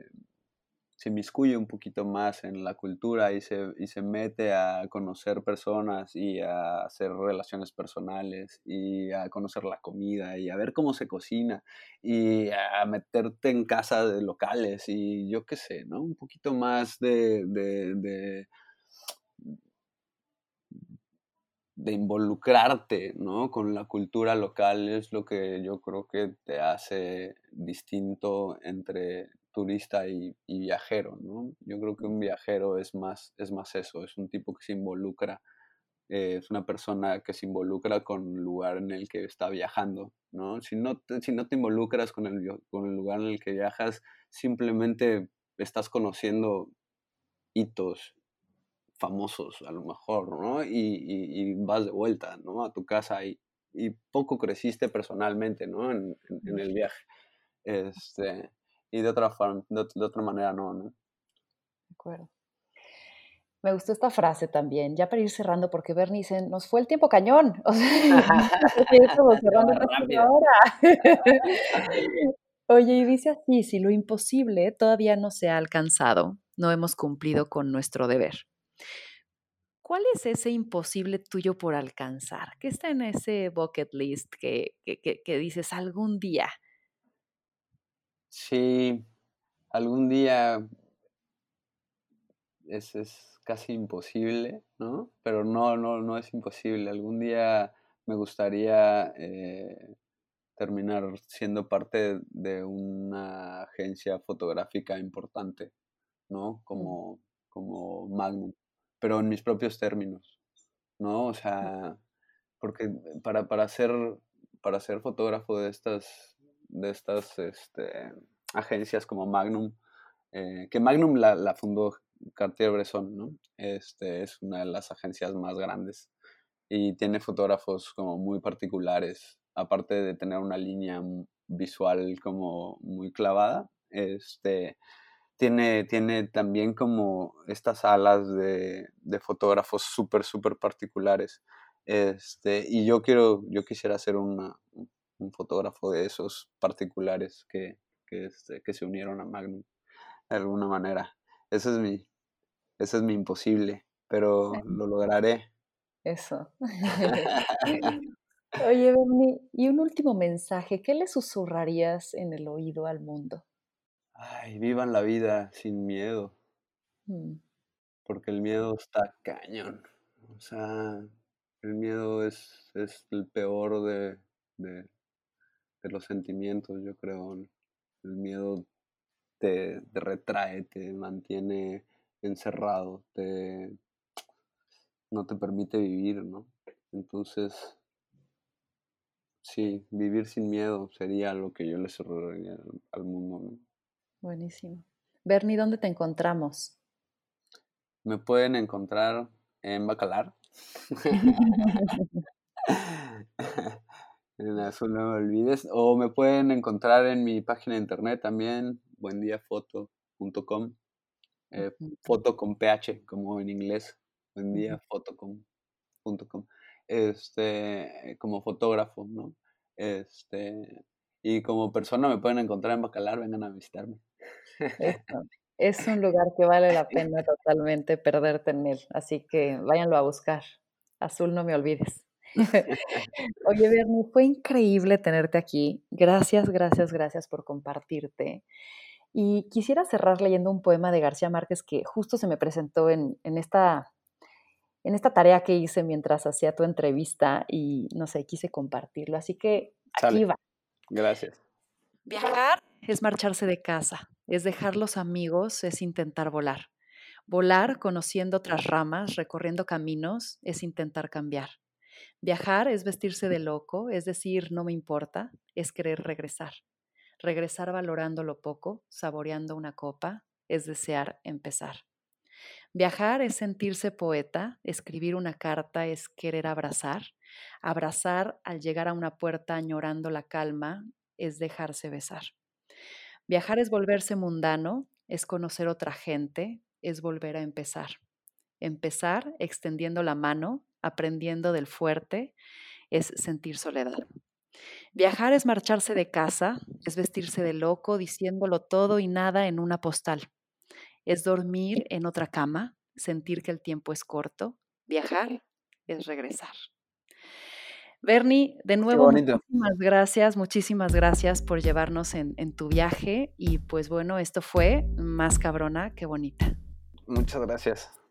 se inmiscuye un poquito más en la cultura y se, y se mete a conocer personas y a hacer relaciones personales y a conocer la comida y a ver cómo se cocina y a meterte en casa de locales y yo qué sé, ¿no? Un poquito más de, de, de de involucrarte ¿no? con la cultura local es lo que yo creo que te hace distinto entre turista y, viajero, ¿no? Yo creo que un viajero es más, es más eso, es un tipo que se involucra, eh, es una persona que se involucra con el lugar en el que está viajando, ¿no? Si no te, si no te involucras con el, con el lugar en el que viajas, simplemente estás conociendo hitos famosos a lo mejor, ¿no? Y, vas de vuelta, ¿no? A tu casa y, y poco creciste personalmente, ¿no? En, en el viaje. Este, y de otra, forma, de, otra manera no, ¿no? De acuerdo. Me gustó esta frase también, ya para ir cerrando, porque Bernie dice, nos fue el tiempo cañón. [LAUGHS] O sea, [LAUGHS] [LAUGHS] cerrando ahora. Oye, y dice así, si lo imposible todavía no se ha alcanzado, no hemos cumplido con nuestro deber. ¿Cuál es ese imposible tuyo por alcanzar? ¿Qué está en ese bucket list que, que, que dices algún día? Sí, algún día es, es casi imposible, ¿no? Pero no, no, no es imposible. Algún día me gustaría eh, terminar siendo parte de una agencia fotográfica importante, ¿no? Mm. Como, como Magnum, pero en mis propios términos, ¿no? O sea, porque para, para, ser, para ser fotógrafo de estas de estas este, agencias como Magnum, eh, que Magnum la, fundó Cartier-Bresson, ¿no? Este, es una de las agencias más grandes y tiene fotógrafos como muy particulares, aparte de tener una línea visual como muy clavada, este, tiene, tiene también como estas alas de, de fotógrafos súper, súper particulares. Este, y yo quiero, yo quisiera hacer una, un fotógrafo de esos particulares que, que, este, que se unieron a Magnum de alguna manera. Ese es mi, ese es mi imposible, pero lo lograré. Eso. [LAUGHS] Oye, Bernie, y un último mensaje, ¿qué le susurrarías en el oído al mundo? Ay, vivan la vida sin miedo. Mm. Porque el miedo está cañón. O sea, el miedo es, es el peor de, de, de los sentimientos, yo creo. El miedo te, retrae, te mantiene encerrado, te, no te permite vivir, ¿no? Entonces, sí, vivir sin miedo sería lo que yo le cerraría al mundo, Buenísimo. Bernie, ¿dónde te encontramos? Me pueden encontrar en Bacalar. [LAUGHS] En azul no me olvides. O me pueden encontrar en mi página de internet también, buendiafoto.com. Eh, foto con PH, como en inglés. Buendiafoto.com. Este, como fotógrafo, ¿no? Este, y como persona me pueden encontrar en Bacalar, vengan a visitarme. [LAUGHS] Es un lugar que vale la pena totalmente perderte en él, así que váyanlo a buscar. Azul, no me olvides. [LAUGHS] Oye, Bernie, fue increíble tenerte aquí. Gracias, gracias, gracias por compartirte. Y quisiera cerrar leyendo un poema de García Márquez que justo se me presentó en, esta, en esta tarea que hice mientras hacía tu entrevista y no sé, quise compartirlo. Así que aquí va. Gracias. Viajar es marcharse de casa, es dejar los amigos, es intentar volar. Volar conociendo otras ramas, recorriendo caminos, es intentar cambiar. Viajar es vestirse de loco, es decir, no me importa, es querer regresar. Regresar valorando lo poco, saboreando una copa, es desear empezar. Viajar es sentirse poeta, escribir una carta es querer abrazar, abrazar al llegar a una puerta añorando la calma es dejarse besar. Viajar es volverse mundano, es conocer otra gente, es volver a empezar. Empezar extendiendo la mano, aprendiendo del fuerte, es sentir soledad. Viajar es marcharse de casa, es vestirse de loco, diciéndolo todo y nada en una postal. Es dormir en otra cama, sentir que el tiempo es corto. Viajar es regresar. Bernie, de nuevo, muchísimas gracias, muchísimas gracias por llevarnos en, en, tu viaje y pues bueno, esto fue más cabrona que bonita. Muchas gracias.